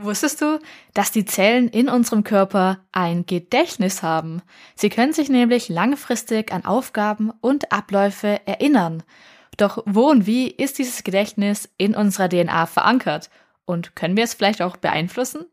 Wusstest du, dass die Zellen in unserem Körper ein Gedächtnis haben? Sie können sich nämlich langfristig an Aufgaben und Abläufe erinnern. Doch wo und wie ist dieses Gedächtnis in unserer DNA verankert? Und können wir es vielleicht auch beeinflussen?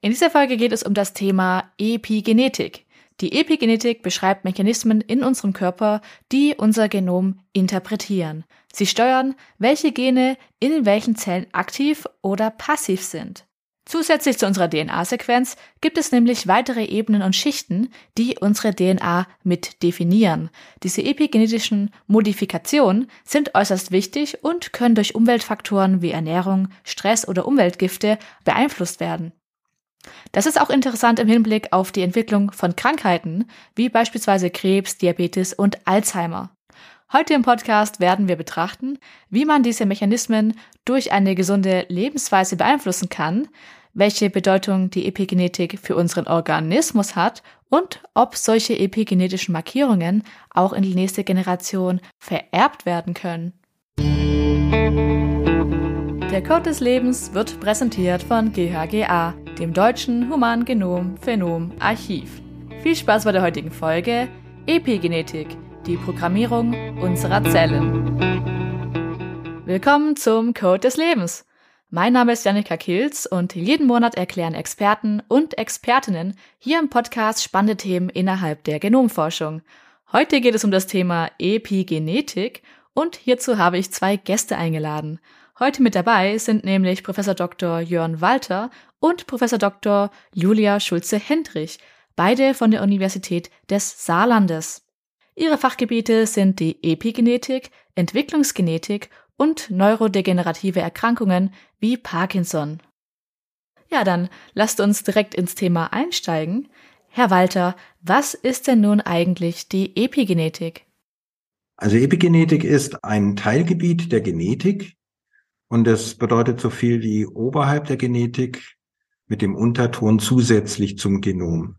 In dieser Folge geht es um das Thema Epigenetik. Die Epigenetik beschreibt Mechanismen in unserem Körper, die unser Genom interpretieren. Sie steuern, welche Gene in welchen Zellen aktiv oder passiv sind. Zusätzlich zu unserer DNA-Sequenz gibt es nämlich weitere Ebenen und Schichten, die unsere DNA mit definieren. Diese epigenetischen Modifikationen sind äußerst wichtig und können durch Umweltfaktoren wie Ernährung, Stress oder Umweltgifte beeinflusst werden. Das ist auch interessant im Hinblick auf die Entwicklung von Krankheiten, wie beispielsweise Krebs, Diabetes und Alzheimer. Heute im Podcast werden wir betrachten, wie man diese Mechanismen durch eine gesunde Lebensweise beeinflussen kann, welche Bedeutung die Epigenetik für unseren Organismus hat und ob solche epigenetischen Markierungen auch in die nächste Generation vererbt werden können. Der Code des Lebens wird präsentiert von GHGA, dem Deutschen Human Genom Phenom Archiv. Viel Spaß bei der heutigen Folge Epigenetik die Programmierung unserer Zellen. Willkommen zum Code des Lebens. Mein Name ist Janika Kilz und jeden Monat erklären Experten und Expertinnen hier im Podcast spannende Themen innerhalb der Genomforschung. Heute geht es um das Thema Epigenetik und hierzu habe ich zwei Gäste eingeladen. Heute mit dabei sind nämlich Professor Dr. Jörn Walter und Professor Dr. Julia Schulze-Hendrich, beide von der Universität des Saarlandes. Ihre Fachgebiete sind die Epigenetik, Entwicklungsgenetik und neurodegenerative Erkrankungen wie Parkinson. Ja, dann lasst uns direkt ins Thema einsteigen. Herr Walter, was ist denn nun eigentlich die Epigenetik? Also Epigenetik ist ein Teilgebiet der Genetik und es bedeutet so viel wie oberhalb der Genetik mit dem Unterton zusätzlich zum Genom.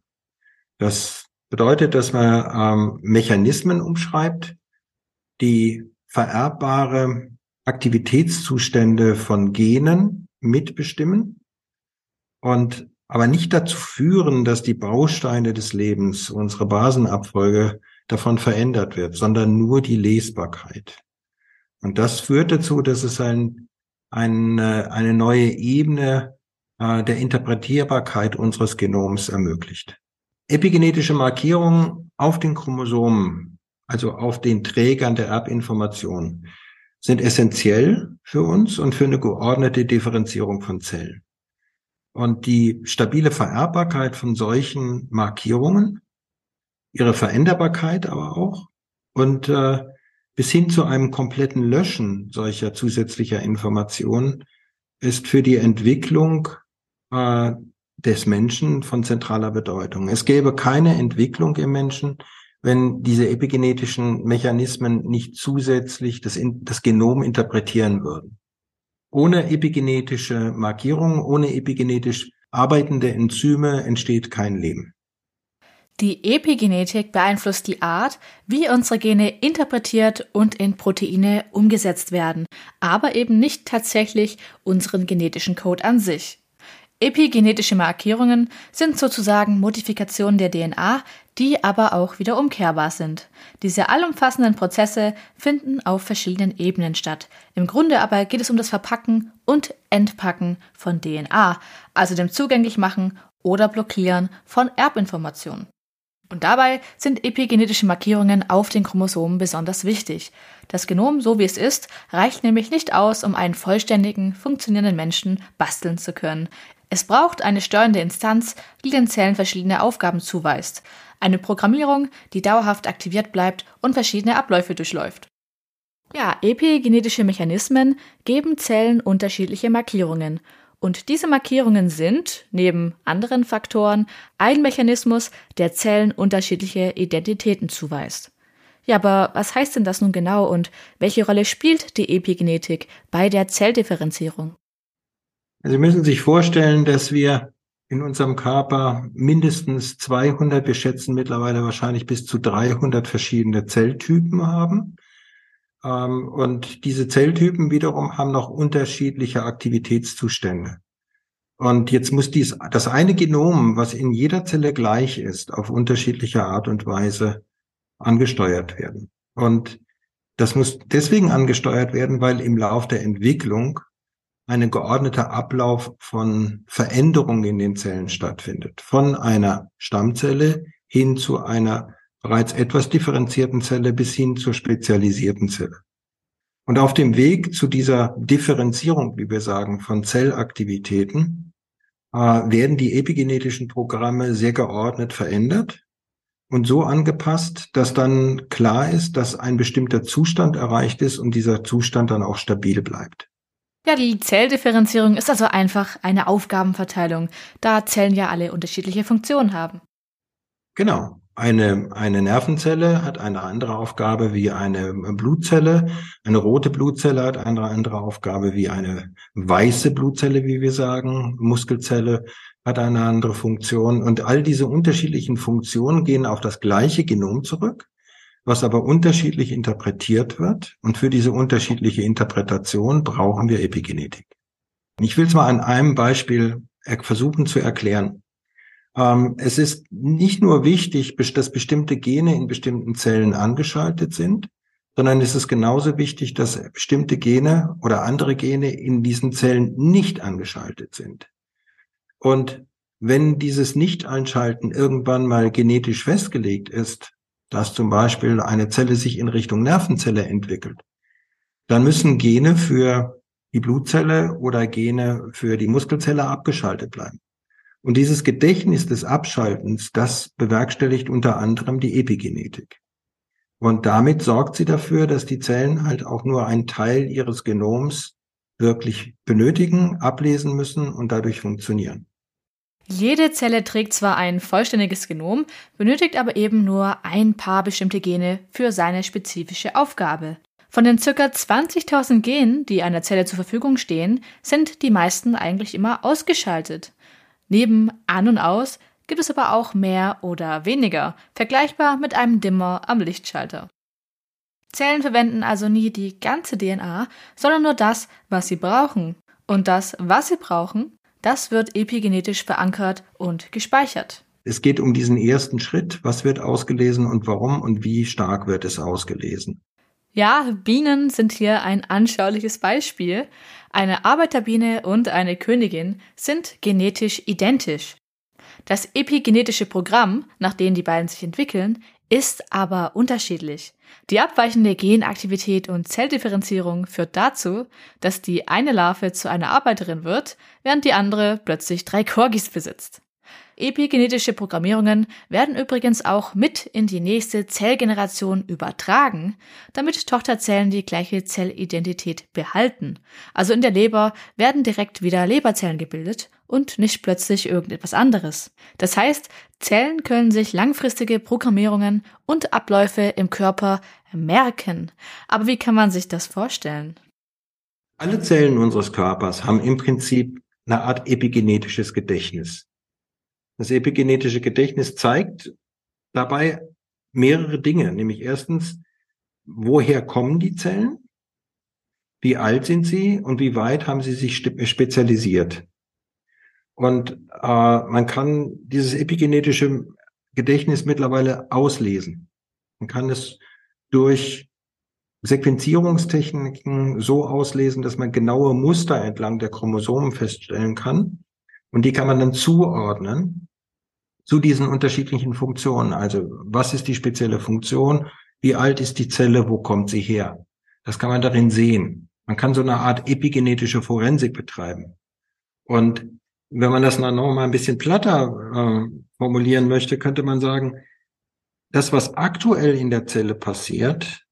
Das bedeutet, dass man ähm, Mechanismen umschreibt, die vererbbare Aktivitätszustände von Genen mitbestimmen und aber nicht dazu führen, dass die Bausteine des Lebens, unsere Basenabfolge davon verändert wird, sondern nur die Lesbarkeit. Und das führt dazu, dass es ein, ein, eine neue Ebene äh, der Interpretierbarkeit unseres Genoms ermöglicht. Epigenetische Markierungen auf den Chromosomen, also auf den Trägern der Erbinformation, sind essentiell für uns und für eine geordnete Differenzierung von Zellen. Und die stabile Vererbbarkeit von solchen Markierungen, ihre Veränderbarkeit aber auch und äh, bis hin zu einem kompletten Löschen solcher zusätzlicher Informationen ist für die Entwicklung äh, des Menschen von zentraler Bedeutung. Es gäbe keine Entwicklung im Menschen, wenn diese epigenetischen Mechanismen nicht zusätzlich das, das Genom interpretieren würden. Ohne epigenetische Markierungen, ohne epigenetisch arbeitende Enzyme entsteht kein Leben. Die Epigenetik beeinflusst die Art, wie unsere Gene interpretiert und in Proteine umgesetzt werden, aber eben nicht tatsächlich unseren genetischen Code an sich. Epigenetische Markierungen sind sozusagen Modifikationen der DNA, die aber auch wieder umkehrbar sind. Diese allumfassenden Prozesse finden auf verschiedenen Ebenen statt. Im Grunde aber geht es um das Verpacken und Entpacken von DNA, also dem Zugänglichmachen oder Blockieren von Erbinformationen. Und dabei sind epigenetische Markierungen auf den Chromosomen besonders wichtig. Das Genom, so wie es ist, reicht nämlich nicht aus, um einen vollständigen, funktionierenden Menschen basteln zu können. Es braucht eine steuernde Instanz, die den Zellen verschiedene Aufgaben zuweist. Eine Programmierung, die dauerhaft aktiviert bleibt und verschiedene Abläufe durchläuft. Ja, epigenetische Mechanismen geben Zellen unterschiedliche Markierungen. Und diese Markierungen sind, neben anderen Faktoren, ein Mechanismus, der Zellen unterschiedliche Identitäten zuweist. Ja, aber was heißt denn das nun genau und welche Rolle spielt die Epigenetik bei der Zelldifferenzierung? Also Sie müssen sich vorstellen, dass wir in unserem Körper mindestens 200, wir schätzen mittlerweile wahrscheinlich bis zu 300 verschiedene Zelltypen haben. Ähm, und diese Zelltypen wiederum haben noch unterschiedliche Aktivitätszustände. Und jetzt muss dies, das eine Genom, was in jeder Zelle gleich ist, auf unterschiedliche Art und Weise angesteuert werden. Und das muss deswegen angesteuert werden, weil im Lauf der Entwicklung ein geordneter Ablauf von Veränderungen in den Zellen stattfindet. Von einer Stammzelle hin zu einer bereits etwas differenzierten Zelle bis hin zur spezialisierten Zelle. Und auf dem Weg zu dieser Differenzierung, wie wir sagen, von Zellaktivitäten, äh, werden die epigenetischen Programme sehr geordnet verändert und so angepasst, dass dann klar ist, dass ein bestimmter Zustand erreicht ist und dieser Zustand dann auch stabil bleibt. Ja, die Zelldifferenzierung ist also einfach eine Aufgabenverteilung, da Zellen ja alle unterschiedliche Funktionen haben. Genau. Eine, eine Nervenzelle hat eine andere Aufgabe wie eine Blutzelle. Eine rote Blutzelle hat eine andere Aufgabe wie eine weiße Blutzelle, wie wir sagen. Muskelzelle hat eine andere Funktion. Und all diese unterschiedlichen Funktionen gehen auf das gleiche Genom zurück, was aber unterschiedlich interpretiert wird. Und für diese unterschiedliche Interpretation brauchen wir Epigenetik. Ich will es mal an einem Beispiel versuchen zu erklären. Ähm, es ist nicht nur wichtig, dass bestimmte Gene in bestimmten Zellen angeschaltet sind, sondern es ist genauso wichtig, dass bestimmte Gene oder andere Gene in diesen Zellen nicht angeschaltet sind. Und wenn dieses Nicht-Einschalten irgendwann mal genetisch festgelegt ist, dass zum Beispiel eine Zelle sich in Richtung Nervenzelle entwickelt, dann müssen Gene für die Blutzelle oder Gene für die Muskelzelle abgeschaltet bleiben. Und dieses Gedächtnis des Abschaltens, das bewerkstelligt unter anderem die Epigenetik. Und damit sorgt sie dafür, dass die Zellen halt auch nur einen Teil ihres Genoms wirklich benötigen, ablesen müssen und dadurch funktionieren. Jede Zelle trägt zwar ein vollständiges Genom, benötigt aber eben nur ein paar bestimmte Gene für seine spezifische Aufgabe. Von den circa 20.000 Genen, die einer Zelle zur Verfügung stehen, sind die meisten eigentlich immer ausgeschaltet. Neben An und Aus gibt es aber auch mehr oder weniger, vergleichbar mit einem Dimmer am Lichtschalter. Zellen verwenden also nie die ganze DNA, sondern nur das, was sie brauchen. Und das, was sie brauchen, das wird epigenetisch verankert und gespeichert. Es geht um diesen ersten Schritt. Was wird ausgelesen und warum und wie stark wird es ausgelesen? Ja, Bienen sind hier ein anschauliches Beispiel. Eine Arbeiterbiene und eine Königin sind genetisch identisch. Das epigenetische Programm, nach dem die beiden sich entwickeln, ist aber unterschiedlich. Die abweichende Genaktivität und Zelldifferenzierung führt dazu, dass die eine Larve zu einer Arbeiterin wird, während die andere plötzlich drei Korgis besitzt. Epigenetische Programmierungen werden übrigens auch mit in die nächste Zellgeneration übertragen, damit Tochterzellen die gleiche Zellidentität behalten. Also in der Leber werden direkt wieder Leberzellen gebildet und nicht plötzlich irgendetwas anderes. Das heißt, Zellen können sich langfristige Programmierungen und Abläufe im Körper merken. Aber wie kann man sich das vorstellen? Alle Zellen unseres Körpers haben im Prinzip eine Art epigenetisches Gedächtnis. Das epigenetische Gedächtnis zeigt dabei mehrere Dinge, nämlich erstens, woher kommen die Zellen? Wie alt sind sie und wie weit haben sie sich spezialisiert? Und äh, man kann dieses epigenetische Gedächtnis mittlerweile auslesen. Man kann es durch Sequenzierungstechniken so auslesen, dass man genaue Muster entlang der Chromosomen feststellen kann. Und die kann man dann zuordnen zu diesen unterschiedlichen Funktionen. Also was ist die spezielle Funktion? Wie alt ist die Zelle? Wo kommt sie her? Das kann man darin sehen. Man kann so eine Art epigenetische Forensik betreiben. Und wenn man das noch mal ein bisschen platter äh, formulieren möchte, könnte man sagen, das, was aktuell in der Zelle passiert,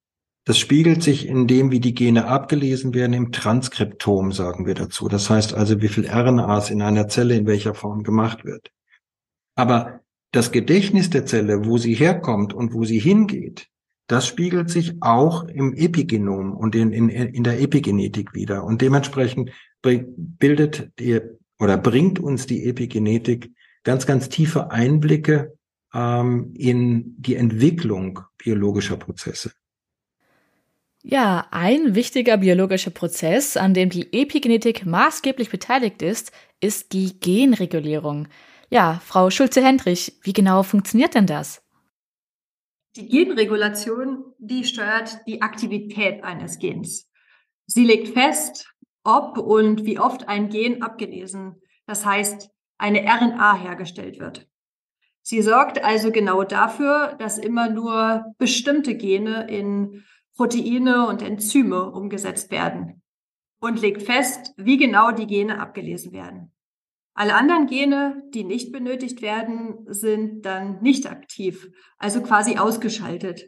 das spiegelt sich in dem, wie die Gene abgelesen werden, im Transkriptom, sagen wir dazu. Das heißt also, wie viel RNAs in einer Zelle in welcher Form gemacht wird. Aber das Gedächtnis der Zelle, wo sie herkommt und wo sie hingeht, das spiegelt sich auch im Epigenom und in, in, in der Epigenetik wieder. Und dementsprechend bildet die, oder bringt uns die Epigenetik ganz, ganz tiefe Einblicke ähm, in die Entwicklung biologischer Prozesse. Ja, ein wichtiger biologischer Prozess, an dem die Epigenetik maßgeblich beteiligt ist, ist die Genregulierung. Ja, Frau Schulze-Hendrich, wie genau funktioniert denn das? Die Genregulation, die steuert die Aktivität eines Gens. Sie legt fest, ob und wie oft ein Gen abgelesen, das heißt eine RNA hergestellt wird. Sie sorgt also genau dafür, dass immer nur bestimmte Gene in Proteine und Enzyme umgesetzt werden und legt fest, wie genau die Gene abgelesen werden. Alle anderen Gene, die nicht benötigt werden, sind dann nicht aktiv, also quasi ausgeschaltet.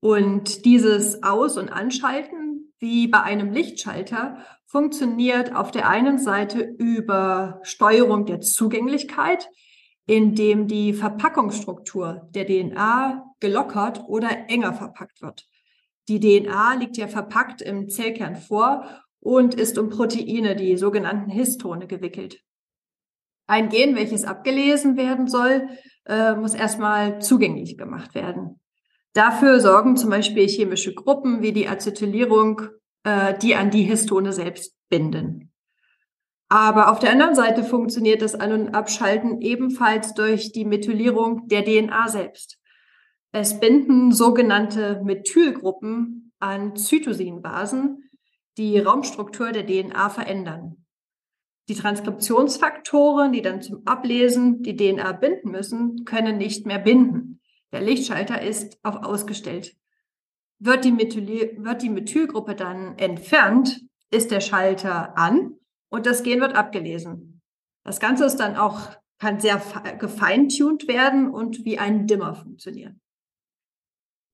Und dieses Aus- und Anschalten, wie bei einem Lichtschalter, funktioniert auf der einen Seite über Steuerung der Zugänglichkeit, indem die Verpackungsstruktur der DNA gelockert oder enger verpackt wird. Die DNA liegt ja verpackt im Zellkern vor und ist um Proteine, die sogenannten Histone, gewickelt. Ein Gen, welches abgelesen werden soll, äh, muss erstmal zugänglich gemacht werden. Dafür sorgen zum Beispiel chemische Gruppen wie die Acetylierung, äh, die an die Histone selbst binden. Aber auf der anderen Seite funktioniert das An- und Abschalten ebenfalls durch die Methylierung der DNA selbst. Es binden sogenannte Methylgruppen an Zytosinbasen, die Raumstruktur der DNA verändern. Die Transkriptionsfaktoren, die dann zum Ablesen die DNA binden müssen, können nicht mehr binden. Der Lichtschalter ist auf ausgestellt. Wird die, Methyl wird die Methylgruppe dann entfernt, ist der Schalter an und das Gen wird abgelesen. Das Ganze ist dann auch, kann sehr gefeintuned werden und wie ein Dimmer funktionieren.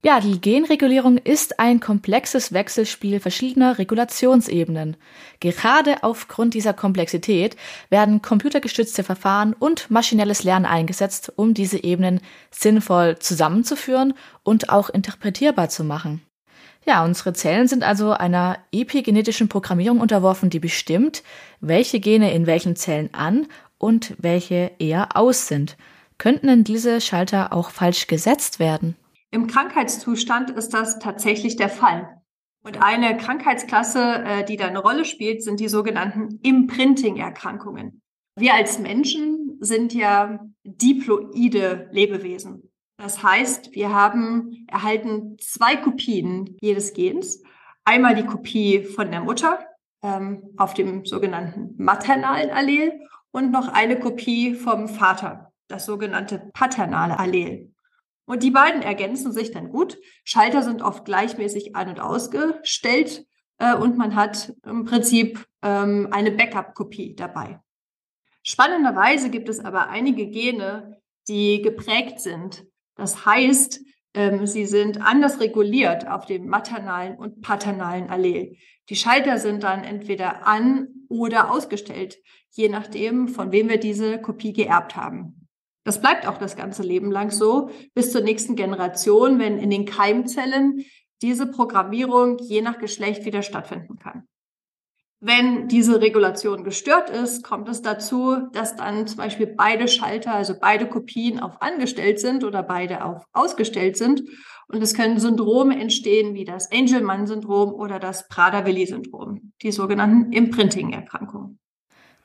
Ja, die Genregulierung ist ein komplexes Wechselspiel verschiedener Regulationsebenen. Gerade aufgrund dieser Komplexität werden computergestützte Verfahren und maschinelles Lernen eingesetzt, um diese Ebenen sinnvoll zusammenzuführen und auch interpretierbar zu machen. Ja, unsere Zellen sind also einer epigenetischen Programmierung unterworfen, die bestimmt, welche Gene in welchen Zellen an und welche eher aus sind. Könnten denn diese Schalter auch falsch gesetzt werden? Im Krankheitszustand ist das tatsächlich der Fall. Und eine Krankheitsklasse, äh, die da eine Rolle spielt, sind die sogenannten Imprinting-Erkrankungen. Wir als Menschen sind ja diploide Lebewesen. Das heißt, wir haben erhalten zwei Kopien jedes Gens. Einmal die Kopie von der Mutter ähm, auf dem sogenannten maternalen Allel und noch eine Kopie vom Vater, das sogenannte paternale Allel. Und die beiden ergänzen sich dann gut. Schalter sind oft gleichmäßig an- und ausgestellt äh, und man hat im Prinzip ähm, eine Backup-Kopie dabei. Spannenderweise gibt es aber einige Gene, die geprägt sind. Das heißt, ähm, sie sind anders reguliert auf dem maternalen und paternalen Allel. Die Schalter sind dann entweder an oder ausgestellt, je nachdem, von wem wir diese Kopie geerbt haben. Das bleibt auch das ganze Leben lang so, bis zur nächsten Generation, wenn in den Keimzellen diese Programmierung je nach Geschlecht wieder stattfinden kann. Wenn diese Regulation gestört ist, kommt es dazu, dass dann zum Beispiel beide Schalter, also beide Kopien auf angestellt sind oder beide auf ausgestellt sind. Und es können Syndrome entstehen wie das Angelman-Syndrom oder das Prader-Willi-Syndrom, die sogenannten Imprinting-Erkrankungen.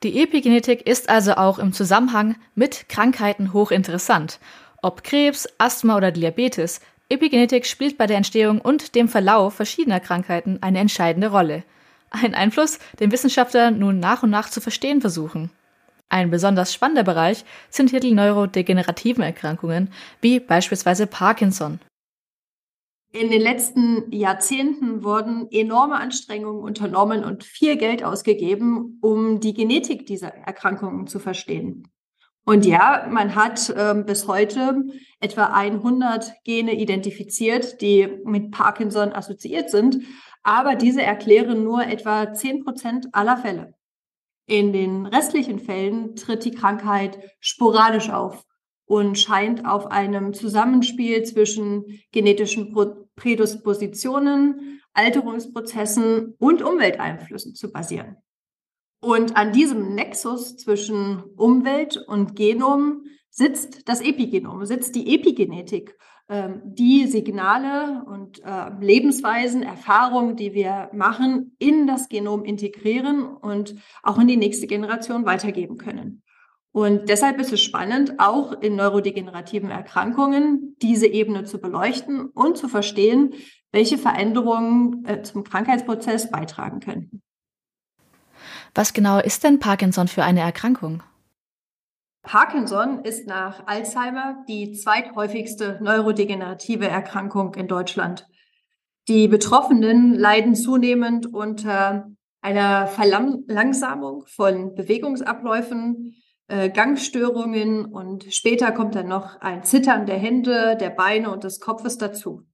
Die Epigenetik ist also auch im Zusammenhang mit Krankheiten hochinteressant. Ob Krebs, Asthma oder Diabetes, Epigenetik spielt bei der Entstehung und dem Verlauf verschiedener Krankheiten eine entscheidende Rolle. Ein Einfluss, den Wissenschaftler nun nach und nach zu verstehen versuchen. Ein besonders spannender Bereich sind hier die neurodegenerativen Erkrankungen, wie beispielsweise Parkinson. In den letzten Jahrzehnten wurden enorme Anstrengungen unternommen und viel Geld ausgegeben, um die Genetik dieser Erkrankungen zu verstehen. Und ja, man hat äh, bis heute etwa 100 Gene identifiziert, die mit Parkinson assoziiert sind, aber diese erklären nur etwa 10 Prozent aller Fälle. In den restlichen Fällen tritt die Krankheit sporadisch auf und scheint auf einem Zusammenspiel zwischen genetischen Prädispositionen, Alterungsprozessen und Umwelteinflüssen zu basieren. Und an diesem Nexus zwischen Umwelt und Genom sitzt das Epigenom, sitzt die Epigenetik, ähm, die Signale und äh, Lebensweisen, Erfahrungen, die wir machen, in das Genom integrieren und auch in die nächste Generation weitergeben können. Und deshalb ist es spannend, auch in neurodegenerativen Erkrankungen diese Ebene zu beleuchten und zu verstehen, welche Veränderungen äh, zum Krankheitsprozess beitragen könnten. Was genau ist denn Parkinson für eine Erkrankung? Parkinson ist nach Alzheimer die zweithäufigste neurodegenerative Erkrankung in Deutschland. Die Betroffenen leiden zunehmend unter einer Verlangsamung von Bewegungsabläufen, äh, Gangstörungen und später kommt dann noch ein Zittern der Hände, der Beine und des Kopfes dazu.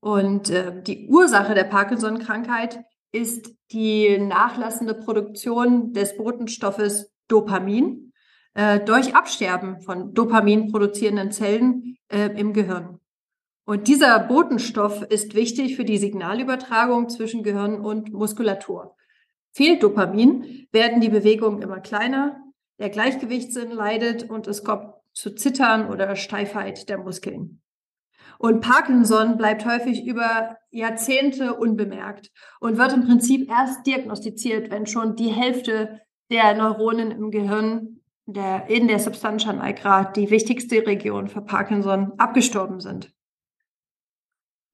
Und äh, die Ursache der Parkinson-Krankheit ist die nachlassende Produktion des Botenstoffes Dopamin, äh, durch Absterben von Dopamin produzierenden Zellen äh, im Gehirn. Und dieser Botenstoff ist wichtig für die Signalübertragung zwischen Gehirn und Muskulatur. Fehlt Dopamin, werden die Bewegungen immer kleiner, der Gleichgewichtssinn leidet und es kommt zu Zittern oder Steifheit der Muskeln. Und Parkinson bleibt häufig über Jahrzehnte unbemerkt und wird im Prinzip erst diagnostiziert, wenn schon die Hälfte der Neuronen im Gehirn der, in der Substantia nigra, die wichtigste Region für Parkinson, abgestorben sind.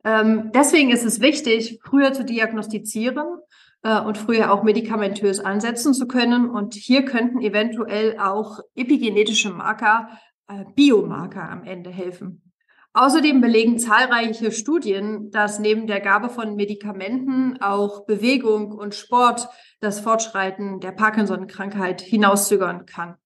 Ähm, deswegen ist es wichtig, früher zu diagnostizieren äh, und früher auch medikamentös ansetzen zu können. Und hier könnten eventuell auch epigenetische Marker, äh, Biomarker am Ende helfen. Außerdem belegen zahlreiche Studien, dass neben der Gabe von Medikamenten auch Bewegung und Sport das Fortschreiten der Parkinson-Krankheit hinauszögern kann.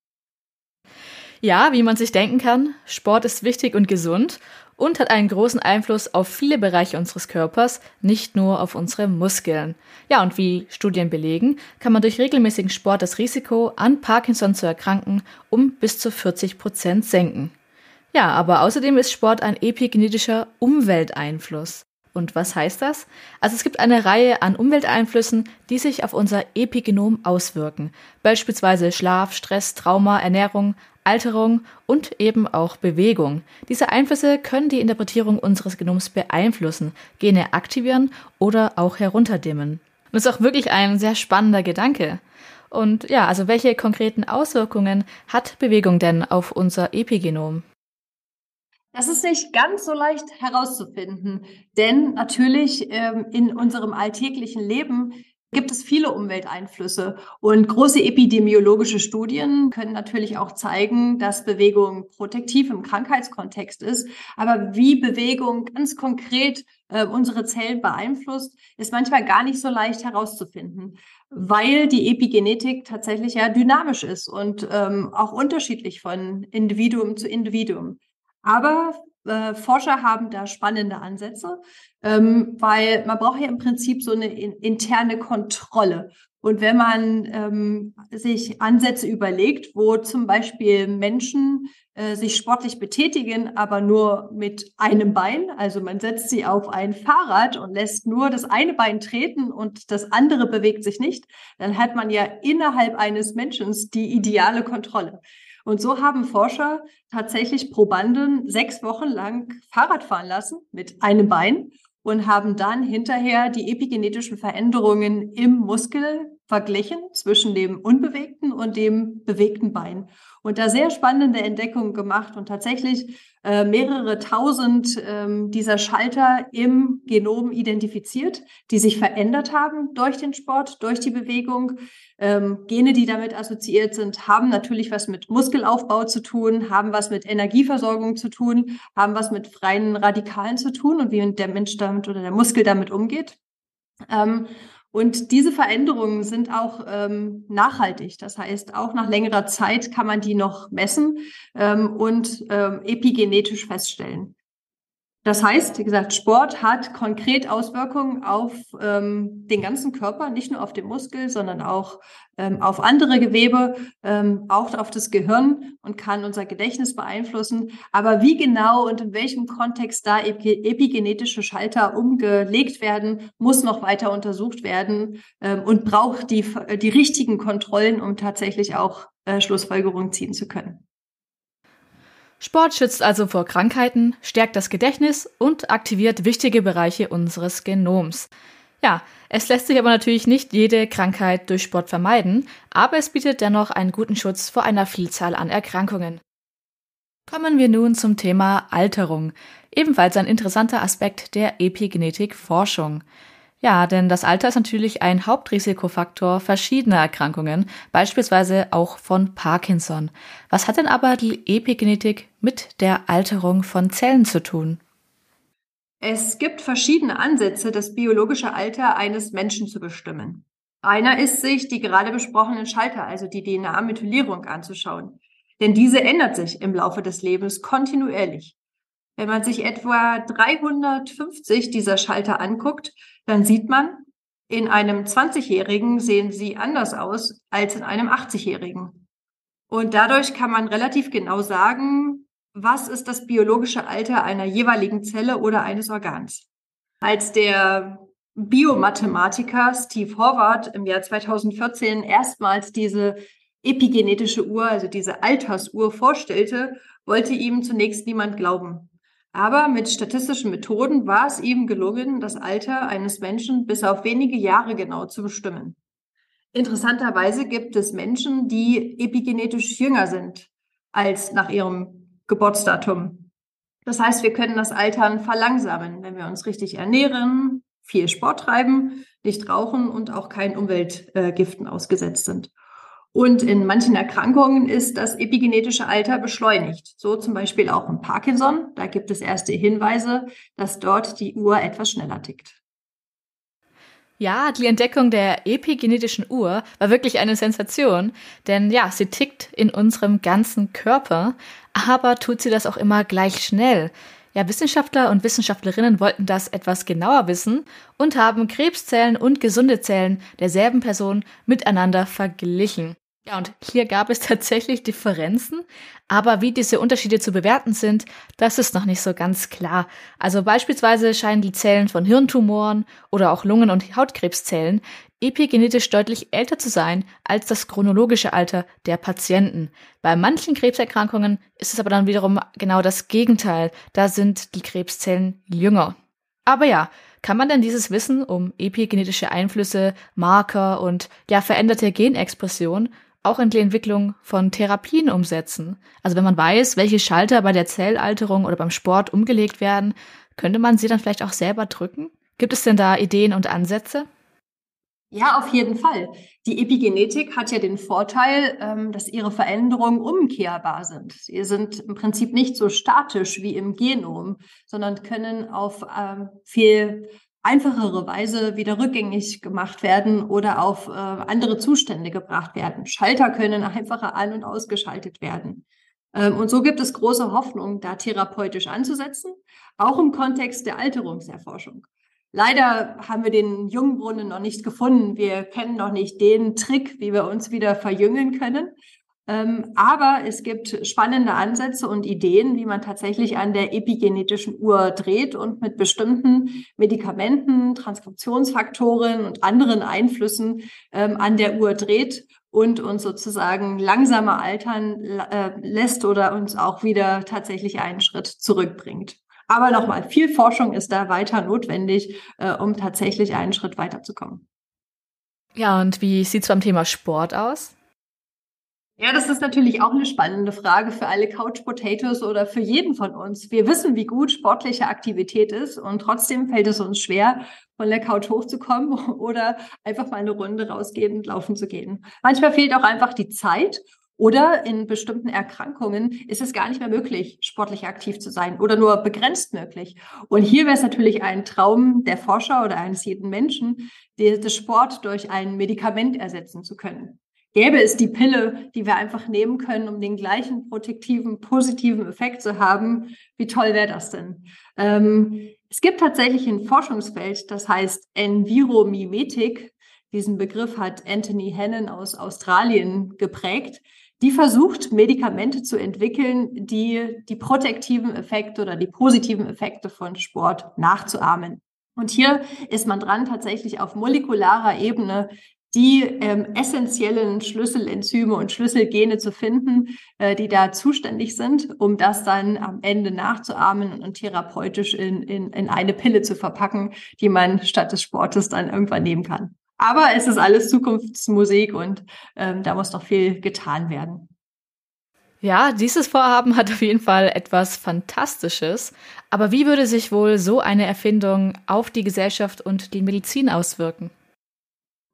Ja, wie man sich denken kann, Sport ist wichtig und gesund und hat einen großen Einfluss auf viele Bereiche unseres Körpers, nicht nur auf unsere Muskeln. Ja, und wie Studien belegen, kann man durch regelmäßigen Sport das Risiko, an Parkinson zu erkranken, um bis zu 40 Prozent senken. Ja, aber außerdem ist Sport ein epigenetischer Umwelteinfluss. Und was heißt das? Also es gibt eine Reihe an Umwelteinflüssen, die sich auf unser Epigenom auswirken. Beispielsweise Schlaf, Stress, Trauma, Ernährung, Alterung und eben auch Bewegung. Diese Einflüsse können die Interpretierung unseres Genoms beeinflussen, Gene aktivieren oder auch herunterdimmen. Und das ist auch wirklich ein sehr spannender Gedanke. Und ja, also welche konkreten Auswirkungen hat Bewegung denn auf unser Epigenom? Das ist nicht ganz so leicht herauszufinden, denn natürlich ähm, in unserem alltäglichen Leben gibt es viele Umwelteinflüsse. Und große epidemiologische Studien können natürlich auch zeigen, dass Bewegung protektiv im Krankheitskontext ist. Aber wie Bewegung ganz konkret äh, unsere Zellen beeinflusst, ist manchmal gar nicht so leicht herauszufinden, weil die Epigenetik tatsächlich ja dynamisch ist und ähm, auch unterschiedlich von Individuum zu Individuum. Aber äh, Forscher haben da spannende Ansätze, ähm, weil man braucht ja im Prinzip so eine in, interne Kontrolle. Und wenn man ähm, sich Ansätze überlegt, wo zum Beispiel Menschen äh, sich sportlich betätigen, aber nur mit einem Bein, also man setzt sie auf ein Fahrrad und lässt nur das eine Bein treten und das andere bewegt sich nicht, dann hat man ja innerhalb eines Menschen die ideale Kontrolle. Und so haben Forscher tatsächlich Probanden sechs Wochen lang Fahrrad fahren lassen mit einem Bein und haben dann hinterher die epigenetischen Veränderungen im Muskel verglichen zwischen dem unbewegten und dem bewegten Bein. Und da sehr spannende Entdeckungen gemacht und tatsächlich äh, mehrere tausend ähm, dieser Schalter im Genom identifiziert, die sich verändert haben durch den Sport, durch die Bewegung. Ähm, Gene, die damit assoziiert sind, haben natürlich was mit Muskelaufbau zu tun, haben was mit Energieversorgung zu tun, haben was mit freien Radikalen zu tun und wie der Mensch damit oder der Muskel damit umgeht. Ähm, und diese Veränderungen sind auch ähm, nachhaltig. Das heißt, auch nach längerer Zeit kann man die noch messen ähm, und ähm, epigenetisch feststellen. Das heißt, wie gesagt, Sport hat konkret Auswirkungen auf ähm, den ganzen Körper, nicht nur auf den Muskel, sondern auch ähm, auf andere Gewebe, ähm, auch auf das Gehirn und kann unser Gedächtnis beeinflussen. Aber wie genau und in welchem Kontext da epigenetische Schalter umgelegt werden, muss noch weiter untersucht werden ähm, und braucht die, die richtigen Kontrollen, um tatsächlich auch äh, Schlussfolgerungen ziehen zu können. Sport schützt also vor Krankheiten, stärkt das Gedächtnis und aktiviert wichtige Bereiche unseres Genoms. Ja, es lässt sich aber natürlich nicht jede Krankheit durch Sport vermeiden, aber es bietet dennoch einen guten Schutz vor einer Vielzahl an Erkrankungen. Kommen wir nun zum Thema Alterung, ebenfalls ein interessanter Aspekt der Epigenetik-Forschung. Ja, denn das Alter ist natürlich ein Hauptrisikofaktor verschiedener Erkrankungen, beispielsweise auch von Parkinson. Was hat denn aber die Epigenetik mit der Alterung von Zellen zu tun? Es gibt verschiedene Ansätze, das biologische Alter eines Menschen zu bestimmen. Einer ist, sich die gerade besprochenen Schalter, also die DNA-Methylierung anzuschauen. Denn diese ändert sich im Laufe des Lebens kontinuierlich. Wenn man sich etwa 350 dieser Schalter anguckt, dann sieht man, in einem 20-Jährigen sehen sie anders aus als in einem 80-Jährigen. Und dadurch kann man relativ genau sagen, was ist das biologische Alter einer jeweiligen Zelle oder eines Organs. Als der Biomathematiker Steve Horvath im Jahr 2014 erstmals diese epigenetische Uhr, also diese Altersuhr vorstellte, wollte ihm zunächst niemand glauben. Aber mit statistischen Methoden war es ihm gelungen, das Alter eines Menschen bis auf wenige Jahre genau zu bestimmen. Interessanterweise gibt es Menschen, die epigenetisch jünger sind als nach ihrem Geburtsdatum. Das heißt, wir können das Altern verlangsamen, wenn wir uns richtig ernähren, viel Sport treiben, nicht rauchen und auch keinen Umweltgiften ausgesetzt sind. Und in manchen Erkrankungen ist das epigenetische Alter beschleunigt. So zum Beispiel auch im Parkinson. Da gibt es erste Hinweise, dass dort die Uhr etwas schneller tickt. Ja, die Entdeckung der epigenetischen Uhr war wirklich eine Sensation, denn ja, sie tickt in unserem ganzen Körper, aber tut sie das auch immer gleich schnell. Ja, Wissenschaftler und Wissenschaftlerinnen wollten das etwas genauer wissen und haben Krebszellen und gesunde Zellen derselben Person miteinander verglichen. Ja, und hier gab es tatsächlich Differenzen, aber wie diese Unterschiede zu bewerten sind, das ist noch nicht so ganz klar. Also beispielsweise scheinen die Zellen von Hirntumoren oder auch Lungen- und Hautkrebszellen epigenetisch deutlich älter zu sein als das chronologische Alter der Patienten. Bei manchen Krebserkrankungen ist es aber dann wiederum genau das Gegenteil. Da sind die Krebszellen jünger. Aber ja, kann man denn dieses Wissen um epigenetische Einflüsse, Marker und ja veränderte Genexpression auch in die Entwicklung von Therapien umsetzen. Also wenn man weiß, welche Schalter bei der Zellalterung oder beim Sport umgelegt werden, könnte man sie dann vielleicht auch selber drücken? Gibt es denn da Ideen und Ansätze? Ja, auf jeden Fall. Die Epigenetik hat ja den Vorteil, ähm, dass ihre Veränderungen umkehrbar sind. Sie sind im Prinzip nicht so statisch wie im Genom, sondern können auf ähm, viel einfachere Weise wieder rückgängig gemacht werden oder auf äh, andere Zustände gebracht werden. Schalter können einfacher an- und ausgeschaltet werden. Ähm, und so gibt es große Hoffnung, da therapeutisch anzusetzen, auch im Kontext der Alterungserforschung. Leider haben wir den Jungbrunnen noch nicht gefunden. Wir kennen noch nicht den Trick, wie wir uns wieder verjüngen können. Ähm, aber es gibt spannende Ansätze und Ideen, wie man tatsächlich an der epigenetischen Uhr dreht und mit bestimmten Medikamenten, Transkriptionsfaktoren und anderen Einflüssen ähm, an der Uhr dreht und uns sozusagen langsamer altern äh, lässt oder uns auch wieder tatsächlich einen Schritt zurückbringt. Aber nochmal, viel Forschung ist da weiter notwendig, äh, um tatsächlich einen Schritt weiterzukommen. Ja, und wie sieht es beim Thema Sport aus? Ja, das ist natürlich auch eine spannende Frage für alle Couch Potatoes oder für jeden von uns. Wir wissen, wie gut sportliche Aktivität ist und trotzdem fällt es uns schwer, von der Couch hochzukommen oder einfach mal eine Runde rausgehen und laufen zu gehen. Manchmal fehlt auch einfach die Zeit oder in bestimmten Erkrankungen ist es gar nicht mehr möglich, sportlich aktiv zu sein oder nur begrenzt möglich. Und hier wäre es natürlich ein Traum der Forscher oder eines jeden Menschen, den Sport durch ein Medikament ersetzen zu können gäbe es die Pille, die wir einfach nehmen können, um den gleichen protektiven, positiven Effekt zu haben, wie toll wäre das denn? Ähm, es gibt tatsächlich ein Forschungsfeld, das heißt Enviromimetik. Diesen Begriff hat Anthony Hannon aus Australien geprägt. Die versucht, Medikamente zu entwickeln, die die protektiven Effekte oder die positiven Effekte von Sport nachzuahmen. Und hier ist man dran, tatsächlich auf molekularer Ebene die ähm, essentiellen Schlüsselenzyme und Schlüsselgene zu finden, äh, die da zuständig sind, um das dann am Ende nachzuahmen und therapeutisch in, in, in eine Pille zu verpacken, die man statt des Sportes dann irgendwann nehmen kann. Aber es ist alles Zukunftsmusik und ähm, da muss noch viel getan werden. Ja, dieses Vorhaben hat auf jeden Fall etwas Fantastisches. Aber wie würde sich wohl so eine Erfindung auf die Gesellschaft und die Medizin auswirken?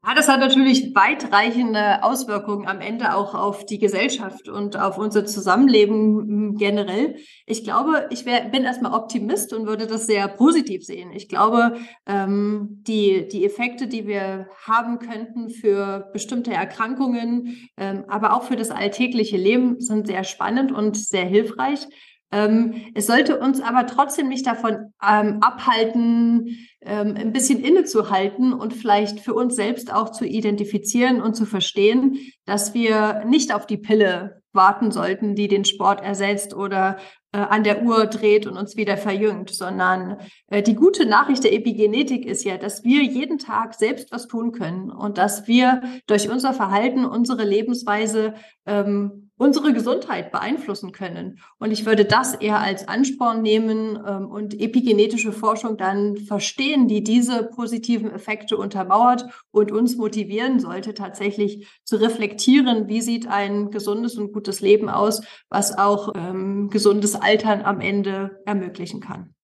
Ja, das hat natürlich weitreichende Auswirkungen am Ende auch auf die Gesellschaft und auf unser Zusammenleben hm, generell. Ich glaube, ich wär, bin erstmal Optimist und würde das sehr positiv sehen. Ich glaube, ähm, die, die Effekte, die wir haben könnten für bestimmte Erkrankungen, ähm, aber auch für das alltägliche Leben, sind sehr spannend und sehr hilfreich. Ähm, es sollte uns aber trotzdem nicht davon ähm, abhalten, ähm, ein bisschen innezuhalten und vielleicht für uns selbst auch zu identifizieren und zu verstehen, dass wir nicht auf die Pille warten sollten, die den Sport ersetzt oder äh, an der Uhr dreht und uns wieder verjüngt, sondern äh, die gute Nachricht der Epigenetik ist ja, dass wir jeden Tag selbst was tun können und dass wir durch unser Verhalten, unsere Lebensweise ähm, unsere Gesundheit beeinflussen können. Und ich würde das eher als Ansporn nehmen ähm, und epigenetische Forschung dann verstehen, die diese positiven Effekte untermauert und uns motivieren sollte, tatsächlich zu reflektieren, wie sieht ein gesundes und gutes Leben aus, was auch ähm, gesundes Altern am Ende ermöglichen kann.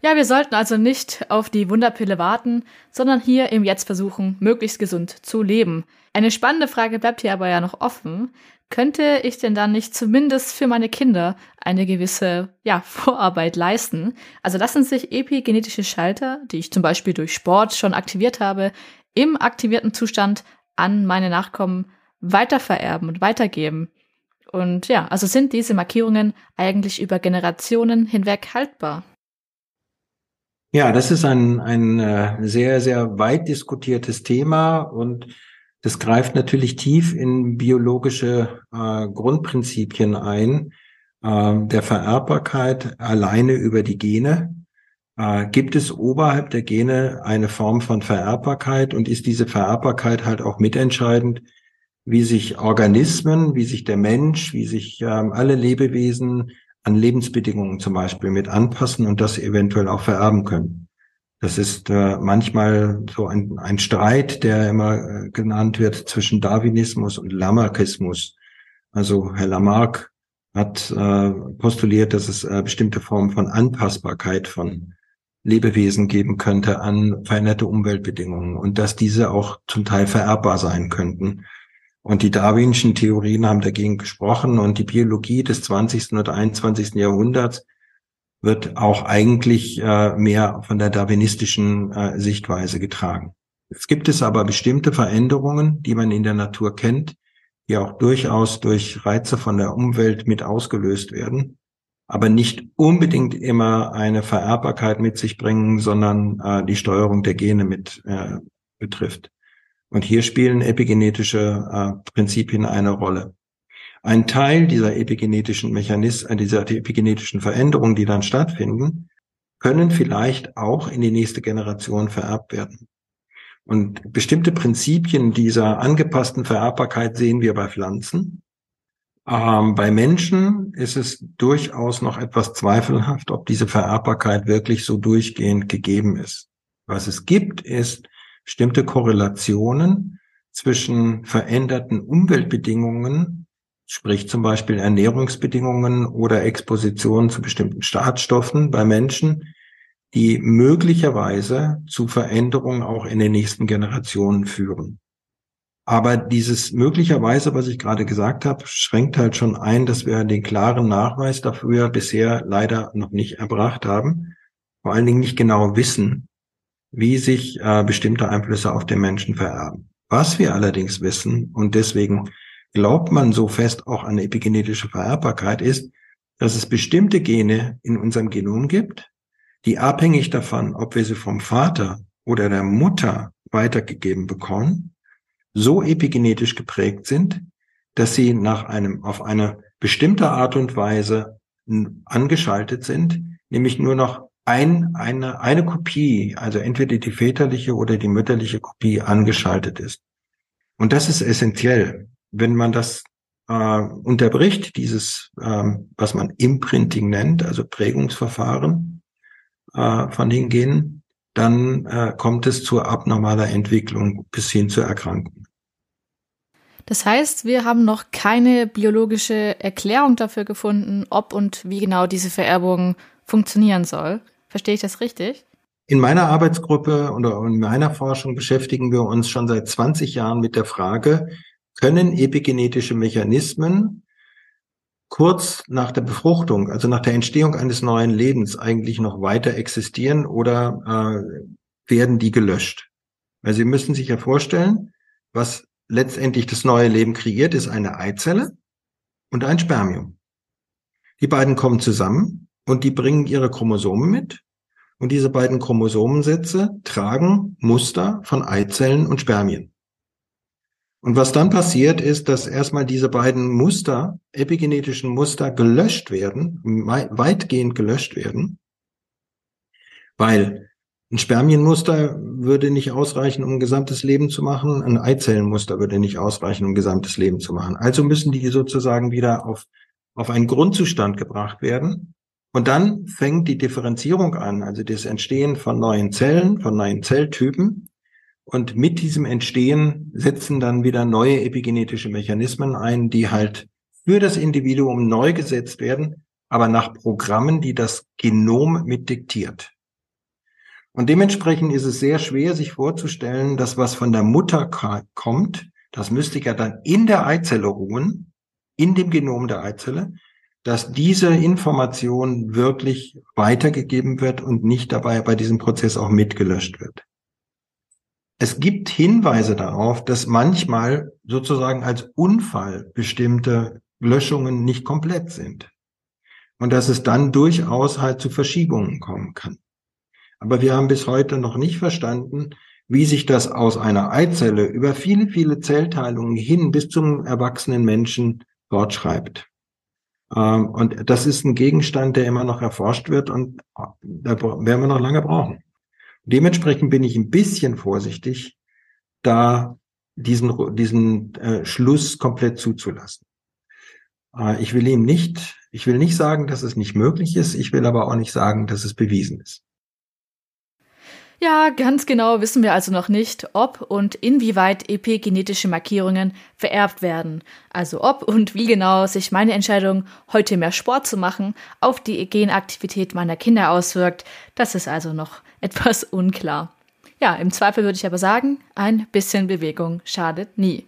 Ja, wir sollten also nicht auf die Wunderpille warten, sondern hier im Jetzt versuchen, möglichst gesund zu leben. Eine spannende Frage bleibt hier aber ja noch offen könnte ich denn dann nicht zumindest für meine Kinder eine gewisse ja, Vorarbeit leisten? Also lassen sich epigenetische Schalter, die ich zum Beispiel durch Sport schon aktiviert habe, im aktivierten Zustand an meine Nachkommen weitervererben und weitergeben. Und ja, also sind diese Markierungen eigentlich über Generationen hinweg haltbar? Ja, das ist ein, ein äh, sehr, sehr weit diskutiertes Thema und das greift natürlich tief in biologische äh, Grundprinzipien ein, äh, der Vererbbarkeit alleine über die Gene. Äh, gibt es oberhalb der Gene eine Form von Vererbbarkeit und ist diese Vererbbarkeit halt auch mitentscheidend, wie sich Organismen, wie sich der Mensch, wie sich ähm, alle Lebewesen an Lebensbedingungen zum Beispiel mit anpassen und das eventuell auch vererben können. Das ist äh, manchmal so ein, ein Streit, der immer äh, genannt wird zwischen Darwinismus und Lamarckismus. Also Herr Lamarck hat äh, postuliert, dass es äh, bestimmte Formen von Anpassbarkeit von Lebewesen geben könnte an veränderte Umweltbedingungen und dass diese auch zum Teil vererbbar sein könnten. Und die darwinischen Theorien haben dagegen gesprochen und die Biologie des 20. oder 21. Jahrhunderts wird auch eigentlich äh, mehr von der darwinistischen äh, Sichtweise getragen. Es gibt es aber bestimmte Veränderungen, die man in der Natur kennt, die auch durchaus durch Reize von der Umwelt mit ausgelöst werden, aber nicht unbedingt immer eine Vererbbarkeit mit sich bringen, sondern äh, die Steuerung der Gene mit äh, betrifft. Und hier spielen epigenetische äh, Prinzipien eine Rolle. Ein Teil dieser epigenetischen Mechanismen, äh, dieser epigenetischen Veränderungen, die dann stattfinden, können vielleicht auch in die nächste Generation vererbt werden. Und bestimmte Prinzipien dieser angepassten Vererbbarkeit sehen wir bei Pflanzen. Ähm, bei Menschen ist es durchaus noch etwas zweifelhaft, ob diese Vererbbarkeit wirklich so durchgehend gegeben ist. Was es gibt, ist bestimmte Korrelationen zwischen veränderten Umweltbedingungen sprich zum Beispiel Ernährungsbedingungen oder Exposition zu bestimmten Schadstoffen bei Menschen, die möglicherweise zu Veränderungen auch in den nächsten Generationen führen. Aber dieses möglicherweise, was ich gerade gesagt habe, schränkt halt schon ein, dass wir den klaren Nachweis dafür bisher leider noch nicht erbracht haben. Vor allen Dingen nicht genau wissen, wie sich äh, bestimmte Einflüsse auf den Menschen vererben. Was wir allerdings wissen, und deswegen glaubt man so fest auch an epigenetische Vererbbarkeit, ist, dass es bestimmte Gene in unserem Genom gibt, die abhängig davon, ob wir sie vom Vater oder der Mutter weitergegeben bekommen, so epigenetisch geprägt sind, dass sie nach einem, auf eine bestimmte Art und Weise angeschaltet sind, nämlich nur noch ein, eine, eine Kopie, also entweder die väterliche oder die mütterliche Kopie angeschaltet ist. Und das ist essentiell. Wenn man das äh, unterbricht, dieses, äh, was man Imprinting nennt, also Prägungsverfahren äh, von den Genen, dann äh, kommt es zu abnormaler Entwicklung bis hin zur Erkrankung. Das heißt, wir haben noch keine biologische Erklärung dafür gefunden, ob und wie genau diese Vererbung funktionieren soll. Verstehe ich das richtig? In meiner Arbeitsgruppe oder in meiner Forschung beschäftigen wir uns schon seit 20 Jahren mit der Frage, können epigenetische Mechanismen kurz nach der Befruchtung, also nach der Entstehung eines neuen Lebens eigentlich noch weiter existieren oder äh, werden die gelöscht? Weil Sie müssen sich ja vorstellen, was letztendlich das neue Leben kreiert, ist eine Eizelle und ein Spermium. Die beiden kommen zusammen und die bringen ihre Chromosomen mit. Und diese beiden Chromosomensätze tragen Muster von Eizellen und Spermien. Und was dann passiert, ist, dass erstmal diese beiden Muster, epigenetischen Muster, gelöscht werden, weitgehend gelöscht werden, weil ein Spermienmuster würde nicht ausreichen, um ein gesamtes Leben zu machen. Ein Eizellenmuster würde nicht ausreichen, um ein gesamtes Leben zu machen. Also müssen die sozusagen wieder auf, auf einen Grundzustand gebracht werden. Und dann fängt die Differenzierung an, also das Entstehen von neuen Zellen, von neuen Zelltypen. Und mit diesem Entstehen setzen dann wieder neue epigenetische Mechanismen ein, die halt für das Individuum neu gesetzt werden, aber nach Programmen, die das Genom mit diktiert. Und dementsprechend ist es sehr schwer, sich vorzustellen, dass was von der Mutter kommt, das müsste ja dann in der Eizelle ruhen, in dem Genom der Eizelle, dass diese Information wirklich weitergegeben wird und nicht dabei bei diesem Prozess auch mitgelöscht wird. Es gibt Hinweise darauf, dass manchmal sozusagen als Unfall bestimmte Löschungen nicht komplett sind. Und dass es dann durchaus halt zu Verschiebungen kommen kann. Aber wir haben bis heute noch nicht verstanden, wie sich das aus einer Eizelle über viele, viele Zellteilungen hin bis zum erwachsenen Menschen fortschreibt. Ähm, und das ist ein Gegenstand, der immer noch erforscht wird und da werden wir noch lange brauchen. Dementsprechend bin ich ein bisschen vorsichtig, da diesen, diesen äh, Schluss komplett zuzulassen. Äh, ich will ihm nicht, ich will nicht sagen, dass es nicht möglich ist, ich will aber auch nicht sagen, dass es bewiesen ist. Ja, ganz genau wissen wir also noch nicht, ob und inwieweit epigenetische Markierungen vererbt werden. Also ob und wie genau sich meine Entscheidung, heute mehr Sport zu machen, auf die Genaktivität meiner Kinder auswirkt, das ist also noch etwas unklar. Ja, im Zweifel würde ich aber sagen, ein bisschen Bewegung schadet nie.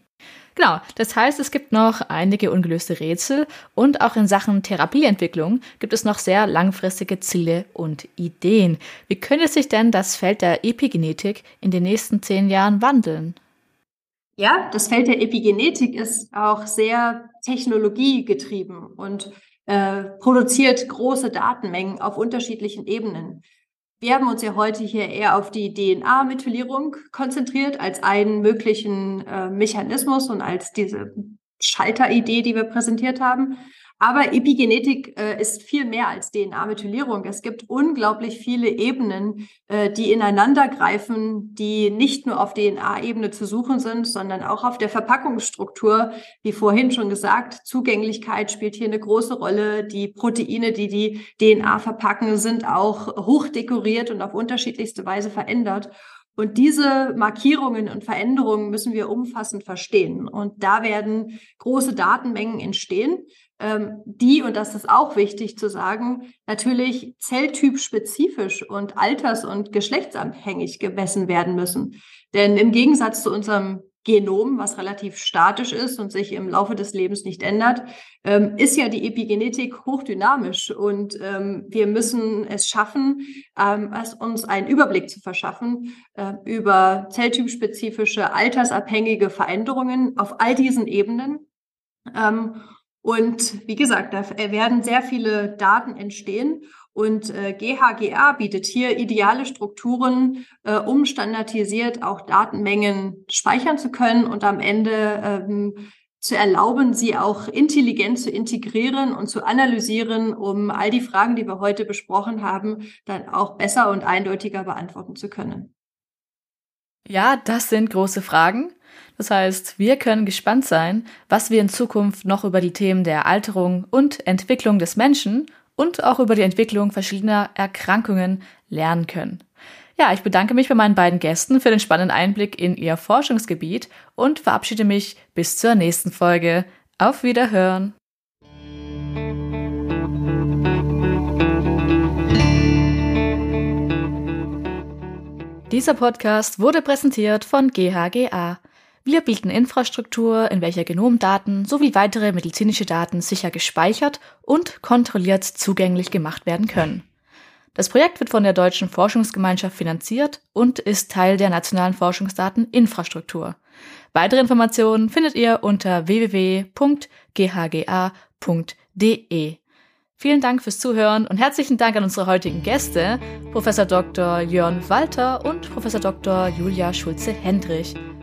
Genau, das heißt, es gibt noch einige ungelöste Rätsel und auch in Sachen Therapieentwicklung gibt es noch sehr langfristige Ziele und Ideen. Wie könnte sich denn das Feld der Epigenetik in den nächsten zehn Jahren wandeln? Ja, das Feld der Epigenetik ist auch sehr technologiegetrieben und äh, produziert große Datenmengen auf unterschiedlichen Ebenen. Wir haben uns ja heute hier eher auf die DNA-Methylierung konzentriert als einen möglichen äh, Mechanismus und als diese Schalteridee, die wir präsentiert haben. Aber Epigenetik äh, ist viel mehr als DNA-Methylierung. Es gibt unglaublich viele Ebenen, äh, die ineinander greifen, die nicht nur auf DNA-Ebene zu suchen sind, sondern auch auf der Verpackungsstruktur. Wie vorhin schon gesagt, Zugänglichkeit spielt hier eine große Rolle. Die Proteine, die die DNA verpacken, sind auch hochdekoriert und auf unterschiedlichste Weise verändert. Und diese Markierungen und Veränderungen müssen wir umfassend verstehen. Und da werden große Datenmengen entstehen ähm, die, und das ist auch wichtig zu sagen, natürlich zelltypspezifisch und alters- und geschlechtsabhängig gemessen werden müssen. Denn im Gegensatz zu unserem Genom, was relativ statisch ist und sich im Laufe des Lebens nicht ändert, ähm, ist ja die Epigenetik hochdynamisch und ähm, wir müssen es schaffen, ähm, es uns einen Überblick zu verschaffen äh, über zelltypspezifische, altersabhängige Veränderungen auf all diesen Ebenen. Und wie gesagt, da werden sehr viele Daten entstehen. Und äh, GHGR bietet hier ideale Strukturen, äh, um standardisiert auch Datenmengen speichern zu können und am Ende ähm, zu erlauben, sie auch intelligent zu integrieren und zu analysieren, um all die Fragen, die wir heute besprochen haben, dann auch besser und eindeutiger beantworten zu können. Ja, das sind große Fragen. Das heißt, wir können gespannt sein, was wir in Zukunft noch über die Themen der Alterung und Entwicklung des Menschen und auch über die Entwicklung verschiedener Erkrankungen lernen können. Ja, ich bedanke mich bei meinen beiden Gästen für den spannenden Einblick in ihr Forschungsgebiet und verabschiede mich bis zur nächsten Folge. Auf Wiederhören! Dieser Podcast wurde präsentiert von GHGA. Wir bieten Infrastruktur, in welcher Genomdaten sowie weitere medizinische Daten sicher gespeichert und kontrolliert zugänglich gemacht werden können. Das Projekt wird von der Deutschen Forschungsgemeinschaft finanziert und ist Teil der nationalen Forschungsdateninfrastruktur. Weitere Informationen findet ihr unter www.ghga.de. Vielen Dank fürs Zuhören und herzlichen Dank an unsere heutigen Gäste, Professor Dr. Jörn Walter und Professor Dr. Julia Schulze-Hendrich.